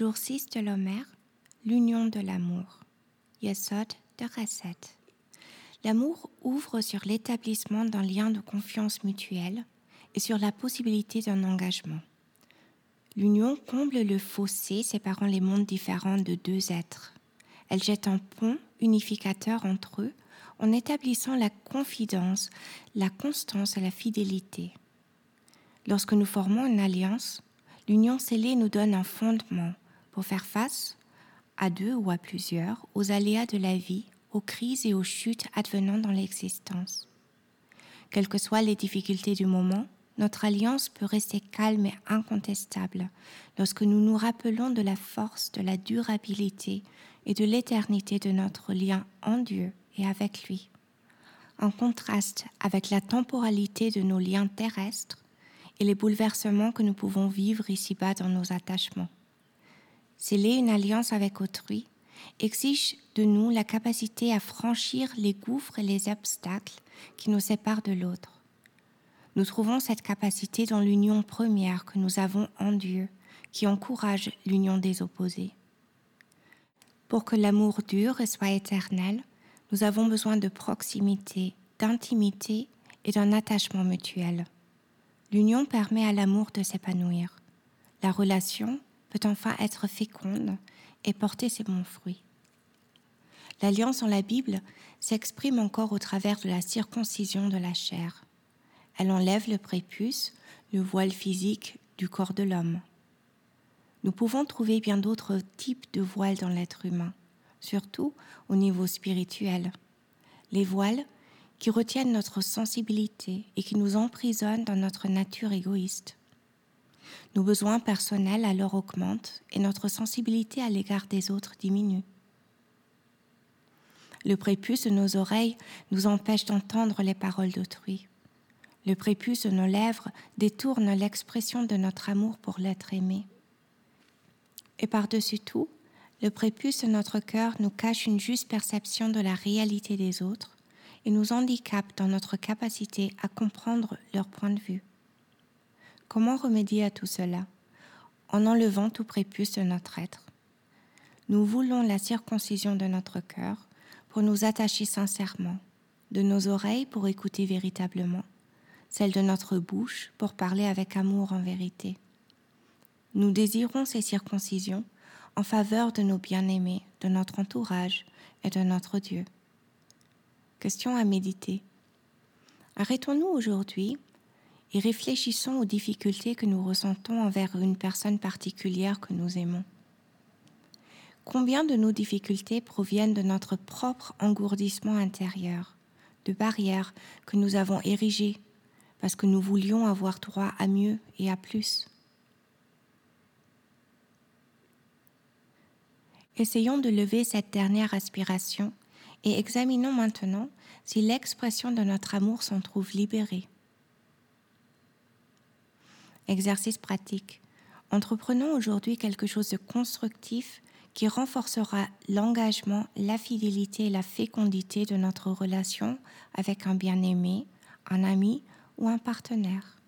Jour 6 de l'Homère, l'union de l'amour. Yesod de Rasset. L'amour ouvre sur l'établissement d'un lien de confiance mutuelle et sur la possibilité d'un engagement. L'union comble le fossé séparant les mondes différents de deux êtres. Elle jette un pont unificateur entre eux en établissant la confidence, la constance et la fidélité. Lorsque nous formons une alliance, l'union scellée nous donne un fondement pour faire face, à deux ou à plusieurs, aux aléas de la vie, aux crises et aux chutes advenant dans l'existence. Quelles que soient les difficultés du moment, notre alliance peut rester calme et incontestable lorsque nous nous rappelons de la force, de la durabilité et de l'éternité de notre lien en Dieu et avec lui. En contraste avec la temporalité de nos liens terrestres et les bouleversements que nous pouvons vivre ici-bas dans nos attachements. Sceller une alliance avec autrui exige de nous la capacité à franchir les gouffres et les obstacles qui nous séparent de l'autre. Nous trouvons cette capacité dans l'union première que nous avons en Dieu, qui encourage l'union des opposés. Pour que l'amour dure et soit éternel, nous avons besoin de proximité, d'intimité et d'un attachement mutuel. L'union permet à l'amour de s'épanouir. La relation peut enfin être féconde et porter ses bons fruits. L'alliance en la Bible s'exprime encore au travers de la circoncision de la chair. Elle enlève le prépuce, le voile physique du corps de l'homme. Nous pouvons trouver bien d'autres types de voiles dans l'être humain, surtout au niveau spirituel. Les voiles qui retiennent notre sensibilité et qui nous emprisonnent dans notre nature égoïste. Nos besoins personnels alors augmentent et notre sensibilité à l'égard des autres diminue. Le prépuce de nos oreilles nous empêche d'entendre les paroles d'autrui. Le prépuce de nos lèvres détourne l'expression de notre amour pour l'être aimé. Et par-dessus tout, le prépuce de notre cœur nous cache une juste perception de la réalité des autres et nous handicape dans notre capacité à comprendre leur point de vue. Comment remédier à tout cela? En enlevant tout prépuce de notre être. Nous voulons la circoncision de notre cœur pour nous attacher sincèrement, de nos oreilles pour écouter véritablement, celle de notre bouche pour parler avec amour en vérité. Nous désirons ces circoncisions en faveur de nos bien-aimés, de notre entourage et de notre Dieu. Question à méditer. Arrêtons-nous aujourd'hui et réfléchissons aux difficultés que nous ressentons envers une personne particulière que nous aimons. Combien de nos difficultés proviennent de notre propre engourdissement intérieur, de barrières que nous avons érigées parce que nous voulions avoir droit à mieux et à plus? Essayons de lever cette dernière aspiration et examinons maintenant si l'expression de notre amour s'en trouve libérée. Exercice pratique. Entreprenons aujourd'hui quelque chose de constructif qui renforcera l'engagement, la fidélité et la fécondité de notre relation avec un bien-aimé, un ami ou un partenaire.